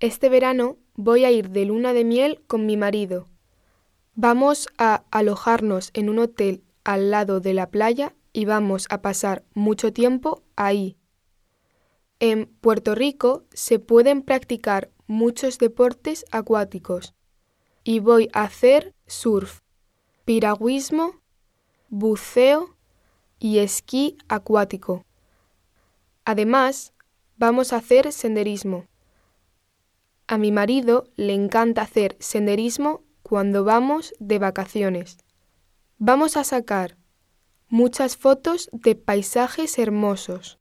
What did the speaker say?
Este verano voy a ir de luna de miel con mi marido. Vamos a alojarnos en un hotel al lado de la playa y vamos a pasar mucho tiempo ahí. En Puerto Rico se pueden practicar muchos deportes acuáticos y voy a hacer surf, piragüismo, buceo y esquí acuático. Además, vamos a hacer senderismo. A mi marido le encanta hacer senderismo cuando vamos de vacaciones. Vamos a sacar muchas fotos de paisajes hermosos.